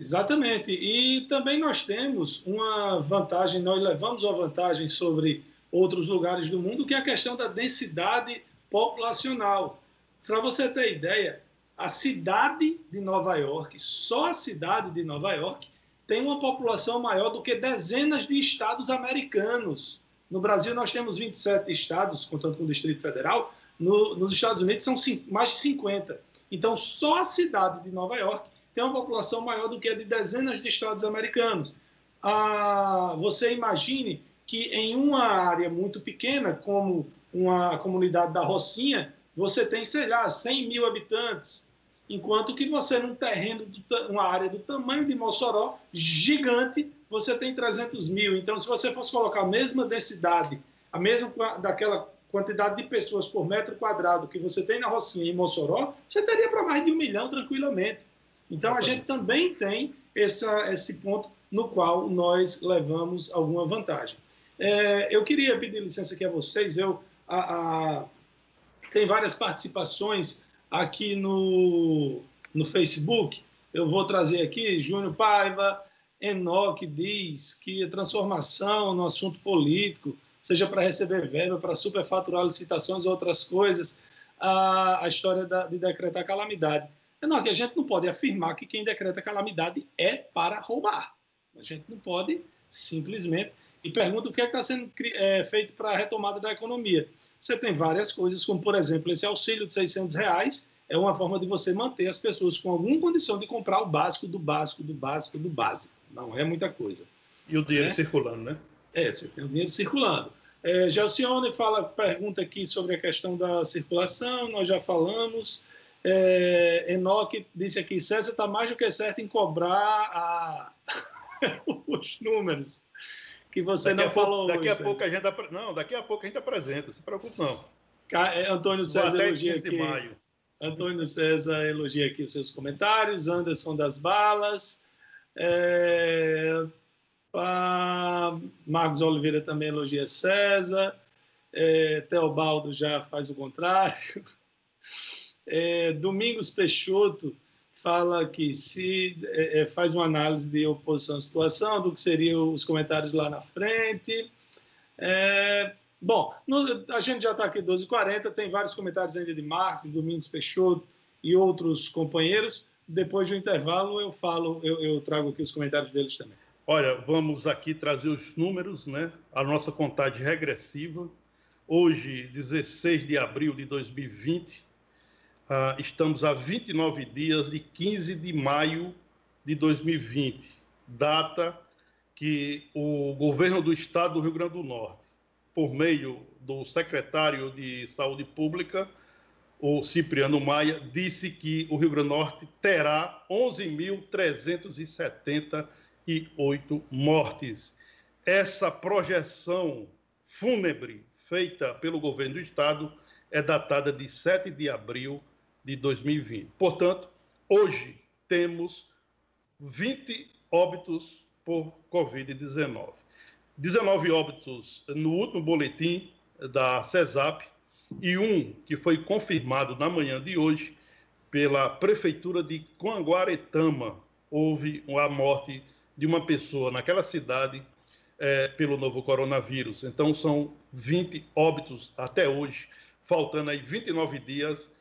Exatamente. E também nós temos uma vantagem, nós levamos uma vantagem sobre outros lugares do mundo, que é a questão da densidade populacional. Para você ter ideia, a cidade de Nova York, só a cidade de Nova York, tem uma população maior do que dezenas de estados americanos. No Brasil, nós temos 27 estados, contando com o Distrito Federal. No, nos Estados Unidos, são mais de 50. Então, só a cidade de Nova York tem uma população maior do que a de dezenas de estados americanos. Ah, você imagine que em uma área muito pequena, como uma comunidade da Rocinha, você tem, sei lá, 100 mil habitantes, enquanto que você, num terreno, uma área do tamanho de Mossoró, gigante, você tem 300 mil. Então, se você fosse colocar a mesma densidade, a mesma daquela quantidade de pessoas por metro quadrado que você tem na Rocinha e em Mossoró, você teria para mais de um milhão tranquilamente. Então, a gente também tem essa, esse ponto no qual nós levamos alguma vantagem. É, eu queria pedir licença aqui a vocês. Eu a, a, tem várias participações aqui no, no Facebook. Eu vou trazer aqui Júnior Paiva, Enoque diz que a transformação no assunto político, seja para receber verba, para superfaturar licitações ou outras coisas, a, a história da, de decretar calamidade. Enoque, a gente não pode afirmar que quem decreta calamidade é para roubar. A gente não pode simplesmente e pergunta o que é está sendo é, feito para a retomada da economia. Você tem várias coisas, como, por exemplo, esse auxílio de 600 reais é uma forma de você manter as pessoas com alguma condição de comprar o básico do básico do básico do básico. Não é muita coisa. E o dinheiro é? circulando, né? É, você tem o dinheiro circulando. É, Gelcione fala, pergunta aqui sobre a questão da circulação, nós já falamos. É, Enoque disse aqui, César está mais do que certo em cobrar a... os números que você daqui não falou. Pouco, daqui a pouco a gente não, daqui a pouco a gente apresenta. Se preocupe não. É, Antônio César elogia aqui. Maio. Antônio César elogia aqui os seus comentários. Anderson das Balas. É, Marcos Oliveira também elogia César. É, Teobaldo já faz o contrário. É, Domingos Peixoto fala que se é, é, faz uma análise de oposição à situação, do que seriam os comentários lá na frente. É, bom, no, a gente já está aqui 12h40, tem vários comentários ainda de Marcos, Domingos Peixoto e outros companheiros. Depois do intervalo eu falo, eu, eu trago aqui os comentários deles também. Olha, vamos aqui trazer os números, né? A nossa contagem regressiva. Hoje, 16 de abril de 2020, ah, estamos a 29 dias de 15 de maio de 2020, data que o governo do estado do Rio Grande do Norte, por meio do secretário de Saúde Pública, o Cipriano Maia, disse que o Rio Grande do Norte terá 11.378 mortes. Essa projeção fúnebre feita pelo governo do estado é datada de 7 de abril de 2020. Portanto, hoje temos 20 óbitos por Covid-19. 19 óbitos no último boletim da CESAP e um que foi confirmado na manhã de hoje pela Prefeitura de Coanguaretama. Houve a morte de uma pessoa naquela cidade é, pelo novo coronavírus. Então, são 20 óbitos até hoje, faltando aí 29 dias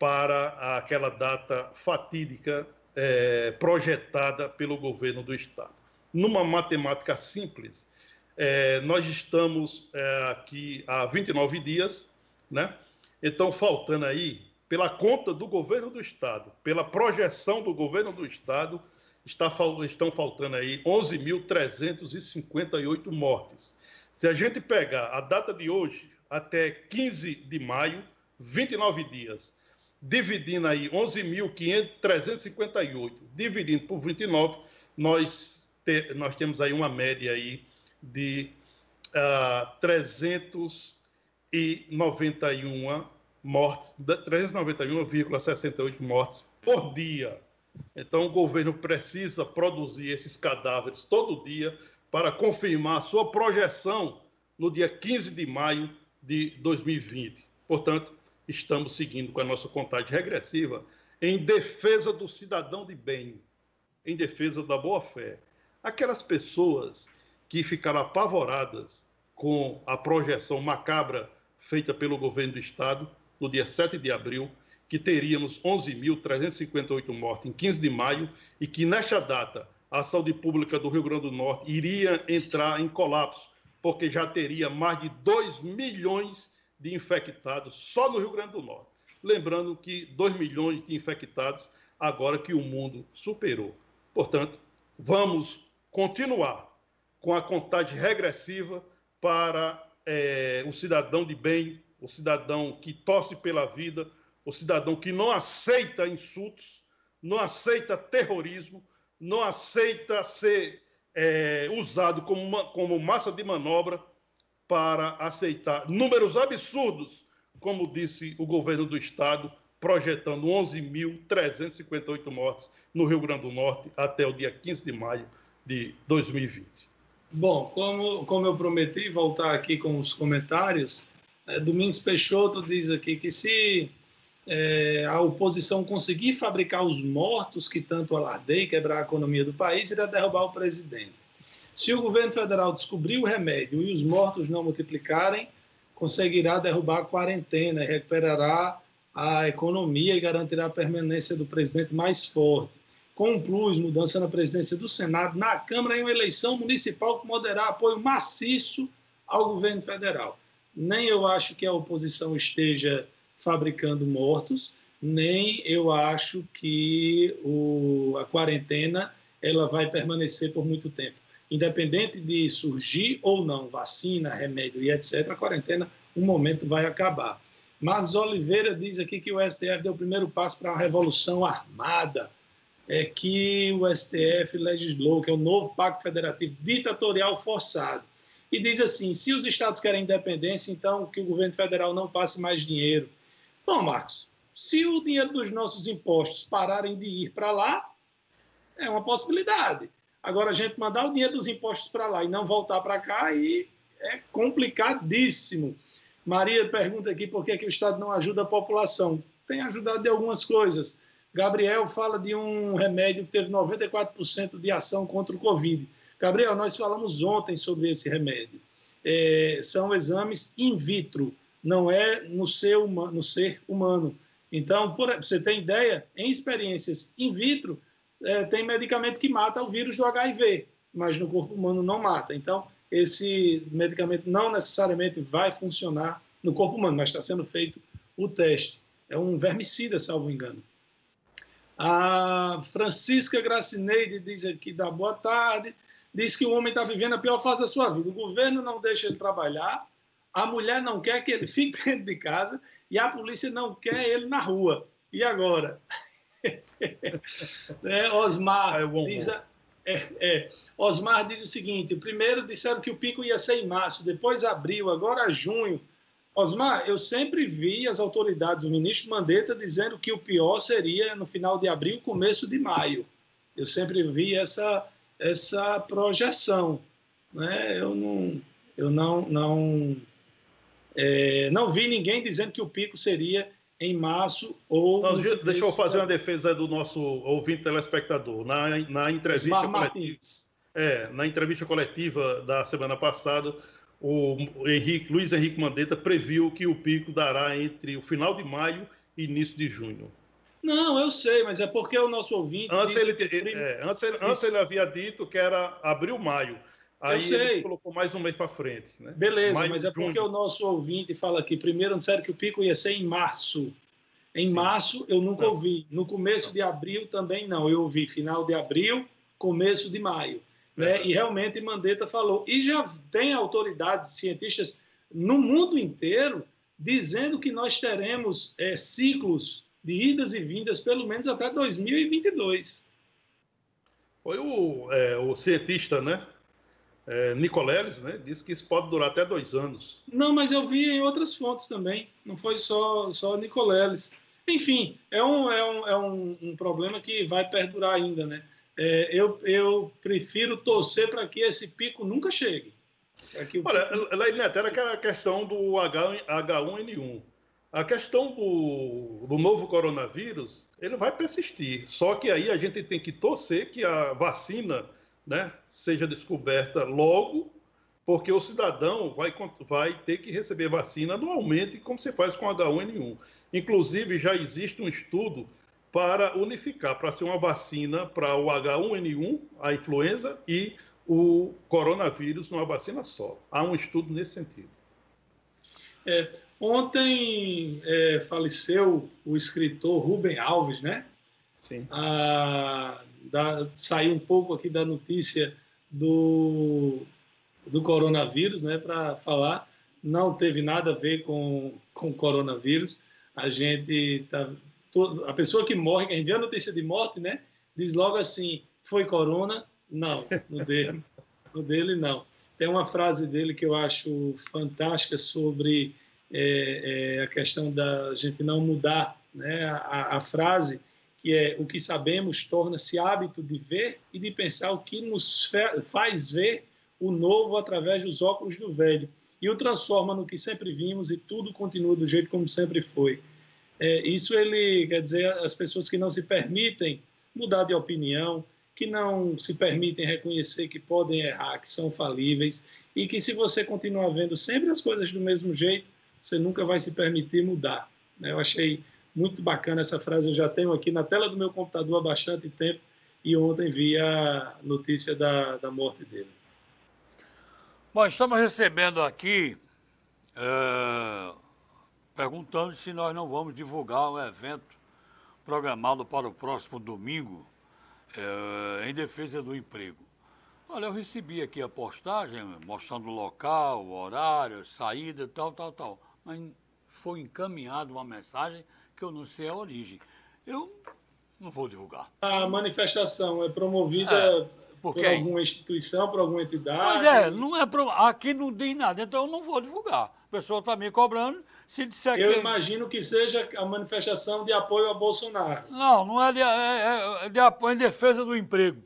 para aquela data fatídica é, projetada pelo governo do Estado. Numa matemática simples, é, nós estamos é, aqui há 29 dias, né? Então, faltando aí, pela conta do governo do Estado, pela projeção do governo do Estado, está, estão faltando aí 11.358 mortes. Se a gente pegar a data de hoje até 15 de maio, 29 dias, dividindo aí 11.358, dividindo por 29, nós, te, nós temos aí uma média aí de uh, ah, 391 mortes, 391,68 mortes por dia. Então, o governo precisa produzir esses cadáveres todo dia para confirmar sua projeção no dia 15 de maio de 2020. Portanto, estamos seguindo com a nossa contagem regressiva em defesa do cidadão de bem, em defesa da boa-fé. Aquelas pessoas que ficaram apavoradas com a projeção macabra feita pelo governo do Estado no dia 7 de abril, que teríamos 11.358 mortes em 15 de maio e que nesta data a saúde pública do Rio Grande do Norte iria entrar em colapso, porque já teria mais de 2 milhões de infectados só no Rio Grande do Norte. Lembrando que 2 milhões de infectados agora que o mundo superou. Portanto, vamos continuar com a contagem regressiva para é, o cidadão de bem, o cidadão que torce pela vida, o cidadão que não aceita insultos, não aceita terrorismo, não aceita ser é, usado como, uma, como massa de manobra para aceitar números absurdos, como disse o governo do estado, projetando 11.358 mortes no Rio Grande do Norte até o dia 15 de maio de 2020. Bom, como, como eu prometi voltar aqui com os comentários, é, Domingos Peixoto diz aqui que se é, a oposição conseguir fabricar os mortos que tanto alardei, quebrar a economia do país, irá derrubar o presidente. Se o governo federal descobrir o remédio e os mortos não multiplicarem, conseguirá derrubar a quarentena e recuperará a economia e garantirá a permanência do presidente mais forte com um plus, mudança na presidência do Senado, na Câmara em uma eleição municipal que moderar apoio maciço ao governo federal. Nem eu acho que a oposição esteja fabricando mortos, nem eu acho que o, a quarentena ela vai permanecer por muito tempo. Independente de surgir ou não vacina, remédio e etc., a quarentena, um momento vai acabar. Marcos Oliveira diz aqui que o STF deu o primeiro passo para uma revolução armada é que o STF legislou, que é o novo Pacto Federativo Ditatorial Forçado. E diz assim: se os estados querem independência, então que o governo federal não passe mais dinheiro. Bom, Marcos, se o dinheiro dos nossos impostos pararem de ir para lá, é uma possibilidade. Agora, a gente mandar o dinheiro dos impostos para lá e não voltar para cá, aí é complicadíssimo. Maria pergunta aqui por que, que o Estado não ajuda a população. Tem ajudado de algumas coisas. Gabriel fala de um remédio que teve 94% de ação contra o Covid. Gabriel, nós falamos ontem sobre esse remédio. É, são exames in vitro, não é no ser, humano, no ser humano. Então, por, você tem ideia, em experiências in vitro, é, tem medicamento que mata o vírus do HIV, mas no corpo humano não mata. Então, esse medicamento não necessariamente vai funcionar no corpo humano, mas está sendo feito o teste. É um vermicida, salvo engano. A Francisca Gracineide diz aqui, dá boa tarde, diz que o homem está vivendo a pior fase da sua vida. O governo não deixa ele trabalhar, a mulher não quer que ele fique dentro de casa e a polícia não quer ele na rua. E agora? é, Osmar, diz, é, é, Osmar diz o seguinte: primeiro disseram que o pico ia ser em março, depois abril, agora junho. Osmar, eu sempre vi as autoridades, o ministro Mandetta, dizendo que o pior seria no final de abril, começo de maio. Eu sempre vi essa, essa projeção. Né? Eu não, eu não, não, é, não vi ninguém dizendo que o pico seria em março ou. Não, deixa eu fazer uma defesa do nosso ouvinte telespectador. Na, na entrevista coletiva. É, na entrevista coletiva da semana passada, o Henrique, Luiz Henrique Mandetta previu que o pico dará entre o final de maio e início de junho. Não, eu sei, mas é porque o nosso ouvinte. Antes, ele, é, antes, antes ele havia dito que era abril, maio. Aí eu sei. colocou mais um mês para frente. Né? Beleza, mais mas é porque junho. o nosso ouvinte fala aqui. Primeiro, disseram que o pico ia ser em março. Em Sim. março, eu nunca não. ouvi. No começo não. de abril também não. Eu ouvi final de abril, começo de maio. Né? E realmente Mandetta falou. E já tem autoridades cientistas no mundo inteiro dizendo que nós teremos é, ciclos de idas e vindas pelo menos até 2022. Foi o, é, o cientista, né? É, Nicoleles, né, disse que isso pode durar até dois anos. Não, mas eu vi em outras fontes também, não foi só, só Nicoleles. Enfim, é, um, é, um, é um, um problema que vai perdurar ainda, né? É, eu, eu prefiro torcer para que esse pico nunca chegue. Pico... Olha, Leineto, era aquela questão do H1N1. A questão do, do novo coronavírus, ele vai persistir. Só que aí a gente tem que torcer que a vacina né, seja descoberta logo, porque o cidadão vai, vai ter que receber vacina anualmente, como se faz com H1N1. Inclusive, já existe um estudo para unificar, para ser uma vacina para o H1N1, a influenza, e o coronavírus numa vacina só. Há um estudo nesse sentido. É, ontem é, faleceu o escritor Rubem Alves, né? Sim. Ah, da, saiu um pouco aqui da notícia do, do coronavírus, né, para falar. Não teve nada a ver com, com coronavírus. A gente tá, a pessoa que morre, que a gente vê a notícia de morte, né, diz logo assim: foi corona? Não, no dele, no dele não. Tem uma frase dele que eu acho fantástica sobre é, é, a questão da gente não mudar, né? A, a frase que é o que sabemos torna-se hábito de ver e de pensar o que nos faz ver o novo através dos óculos do velho e o transforma no que sempre vimos e tudo continua do jeito como sempre foi. É, isso ele quer dizer as pessoas que não se permitem mudar de opinião, que não se permitem reconhecer que podem errar, que são falíveis e que se você continuar vendo sempre as coisas do mesmo jeito, você nunca vai se permitir mudar. Né? Eu achei muito bacana essa frase, eu já tenho aqui na tela do meu computador há bastante tempo e ontem vi a notícia da, da morte dele. Bom, estamos recebendo aqui é, perguntando se nós não vamos divulgar um evento programado para o próximo domingo é, em defesa do emprego. Olha, eu recebi aqui a postagem mostrando o local, o horário, saída, tal, tal, tal. Mas foi encaminhada uma mensagem que eu não sei a origem. Eu não vou divulgar. A manifestação é promovida é, por, alguma instituição, por alguma entidade? Pois é, não é pro... aqui não diz nada, então eu não vou divulgar. A pessoa está me cobrando, se disser eu que... imagino que seja a manifestação de apoio a Bolsonaro. Não, não é de, é, é de apoio em defesa do emprego.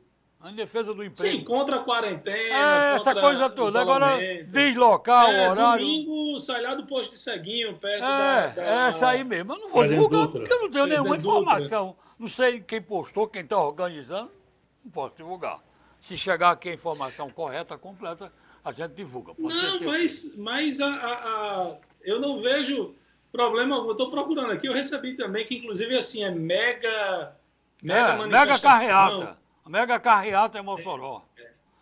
Em defesa do emprego. Sim, contra a quarentena. É, essa coisa toda. Agora, deslocar é, o horário. Domingo sai lá do posto de ceguinho, perto é, da, da. É, essa aí mesmo. Eu não vou divulgar, porque eu não tenho nenhuma informação. Não sei quem postou, quem está organizando. Não posso divulgar. Se chegar aqui a informação correta, completa, a gente divulga. Pode não, mas, mas a, a, a, eu não vejo problema algum. Estou procurando aqui, eu recebi também, que inclusive assim, é mega. Mega, é, mega carreata. A mega carreata em Mossoró.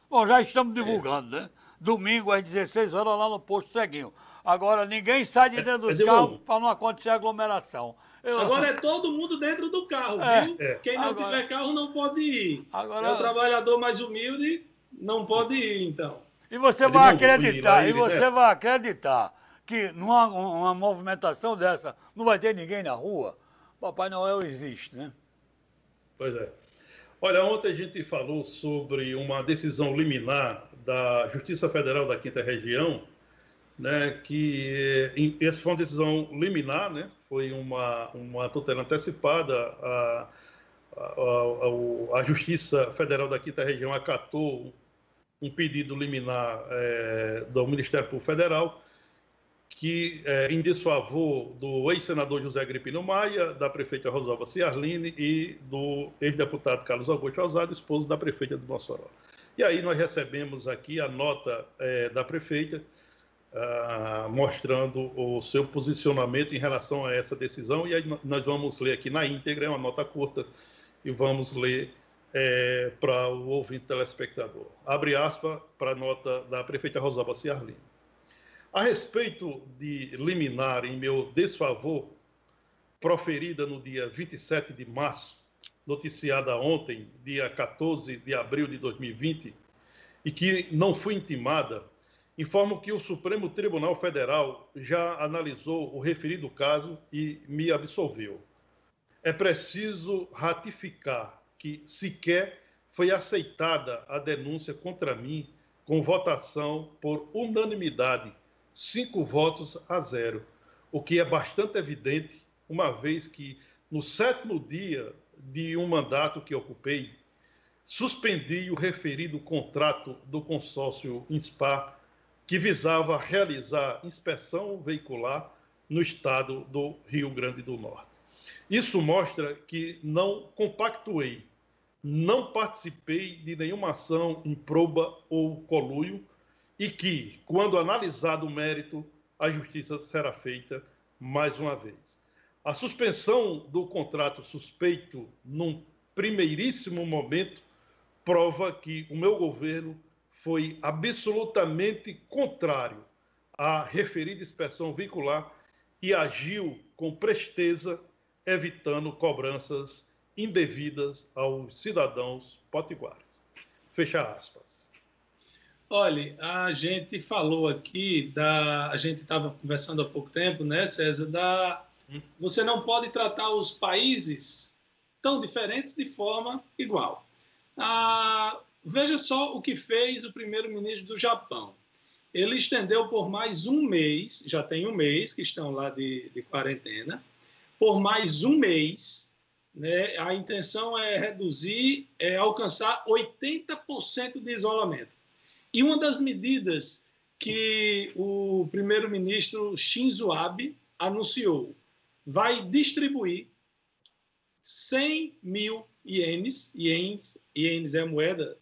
Bom, já estamos divulgando, né? Domingo às 16 horas lá no posto Ceguinho. Agora, ninguém sai de dentro dos carros para não acontecer aglomeração. Eu... Agora é todo mundo dentro do carro, é. viu? É. Quem não Agora... tiver carro não pode ir. Agora... É o trabalhador mais humilde, não pode ir, então. E você vai acreditar, e você vai acreditar que numa uma movimentação dessa não vai ter ninguém na rua? Papai Noel existe, né? Pois é. Olha, ontem a gente falou sobre uma decisão liminar da Justiça Federal da Quinta Região, né, que essa foi uma decisão liminar, né, foi uma, uma tutela antecipada, a, a, a, a Justiça Federal da Quinta Região acatou um pedido liminar é, do Ministério Público Federal, que é, em desfavor do ex-senador José Agripino Maia, da prefeita Rosalva Ciarline e do ex-deputado Carlos Augusto Osado, esposo da prefeita do Mossoró. E aí nós recebemos aqui a nota é, da prefeita, ah, mostrando o seu posicionamento em relação a essa decisão, e aí nós vamos ler aqui na íntegra, é uma nota curta, e vamos ler é, para o ouvinte telespectador. Abre aspas para a nota da prefeita Rosalba Ciarline. A respeito de liminar em meu desfavor, proferida no dia 27 de março, noticiada ontem, dia 14 de abril de 2020, e que não foi intimada, informo que o Supremo Tribunal Federal já analisou o referido caso e me absolveu. É preciso ratificar que sequer foi aceitada a denúncia contra mim com votação por unanimidade, cinco votos a zero, o que é bastante evidente, uma vez que no sétimo dia de um mandato que ocupei, suspendi o referido contrato do consórcio INSPAR, que visava realizar inspeção veicular no estado do Rio Grande do Norte. Isso mostra que não compactuei, não participei de nenhuma ação em proba ou coluio e que, quando analisado o mérito, a justiça será feita mais uma vez. A suspensão do contrato suspeito num primeiríssimo momento prova que o meu governo foi absolutamente contrário à referida inspeção veicular e agiu com presteza, evitando cobranças indevidas aos cidadãos potiguares. Fecha aspas. Olha, a gente falou aqui da. A gente estava conversando há pouco tempo, né, César, da você não pode tratar os países tão diferentes de forma igual. Ah, veja só o que fez o primeiro-ministro do Japão. Ele estendeu por mais um mês, já tem um mês que estão lá de, de quarentena, por mais um mês, né, a intenção é reduzir, é alcançar 80% de isolamento. E uma das medidas que o primeiro-ministro Shinzo Abe anunciou vai distribuir 100 mil ienes, ienes, ienes é a moeda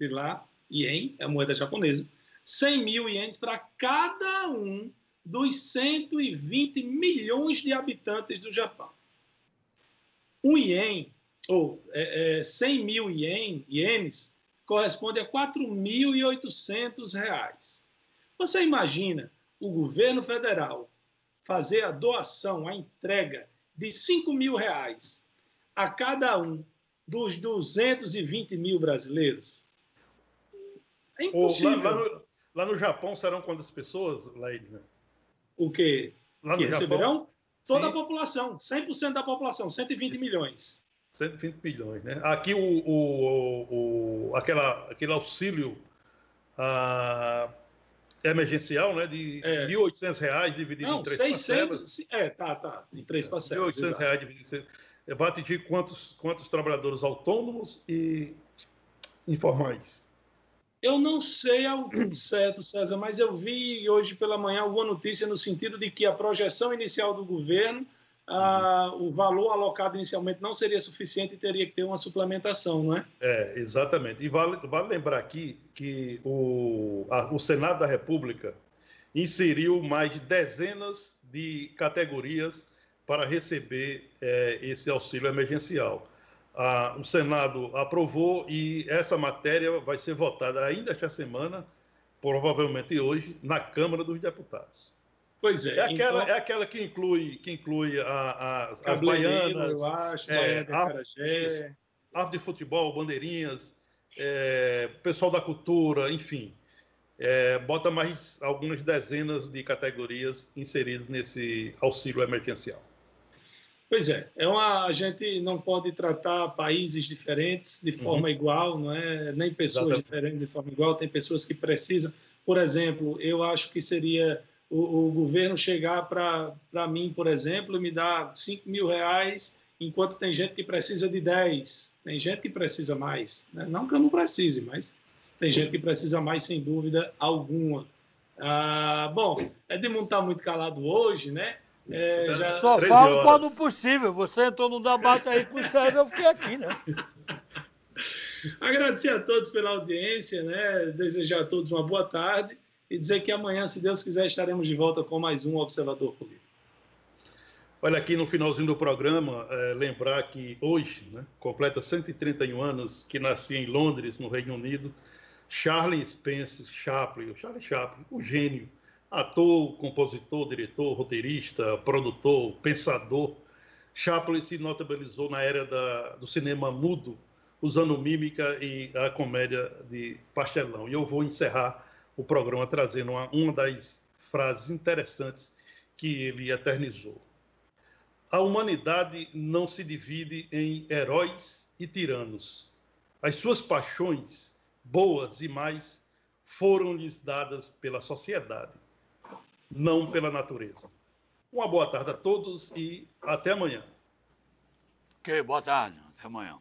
de lá, ien é a moeda japonesa, 100 mil ienes para cada um dos 120 milhões de habitantes do Japão. Um ien, ou é, é, 100 mil ien, ienes, corresponde a 4.800 reais. Você imagina o governo federal fazer a doação, a entrega de 5 mil reais a cada um dos 220 mil brasileiros? É impossível. Lá, lá, no, lá no, Japão serão quantas pessoas, Laíde? O quê? Lá que receberão? Japão? Toda Sim. a população, 100% da população, 120 Isso. milhões. 120 milhões, né? Aqui o, o, o aquela, aquele auxílio ah, emergencial, né? De é. R$ 1.800 dividido Não, em três 600, parcelas. É, tá, tá. Em três parcelas. R$ 1.800 dividido em Vai atingir quantos, quantos trabalhadores autônomos e informais? Eu não sei ao certo, César, mas eu vi hoje pela manhã alguma notícia no sentido de que a projeção inicial do governo, ah, o valor alocado inicialmente não seria suficiente e teria que ter uma suplementação, não é? É, exatamente. E vale, vale lembrar aqui que o, a, o Senado da República inseriu mais de dezenas de categorias para receber é, esse auxílio emergencial. Ah, o Senado aprovou e essa matéria vai ser votada ainda esta semana, provavelmente hoje, na Câmara dos Deputados. Pois é. É aquela, então... é aquela que inclui, que inclui a, a, as baianas, eu acho, é, arte de futebol, bandeirinhas, é, pessoal da cultura, enfim. é, bota mais algumas dezenas de categorias inseridas nesse auxílio emergencial. Pois é, é uma, a gente não pode tratar países diferentes de forma uhum. igual, não é? Nem pessoas Exatamente. diferentes de forma igual. Tem pessoas que precisam. Por exemplo, eu acho que seria o, o governo chegar para mim, por exemplo, e me dar 5 mil reais, enquanto tem gente que precisa de 10. Tem gente que precisa mais. Né? Não que eu não precise, mas tem gente que precisa mais, sem dúvida alguma. Ah, bom, Edmundo está muito calado hoje, né? É, já... Só falo quando possível. Você entrou no debate aí com o César, eu fiquei aqui, né? Agradecer a todos pela audiência, né? Desejar a todos uma boa tarde e dizer que amanhã, se Deus quiser, estaremos de volta com mais um Observador Político. Olha, aqui no finalzinho do programa, é, lembrar que hoje, né, completa 131 anos que nasci em Londres, no Reino Unido, Charlie Spence Chaplin, Charlie Chaplin, o gênio, ator, compositor, diretor, roteirista, produtor, pensador. Chaplin se notabilizou na era da, do cinema mudo, usando mímica e a comédia de pastelão. E eu vou encerrar o programa trazendo uma, uma das frases interessantes que ele eternizou. A humanidade não se divide em heróis e tiranos. As suas paixões, boas e mais, foram-lhes dadas pela sociedade não pela natureza. Uma boa tarde a todos e até amanhã. Ok, boa tarde. Até amanhã.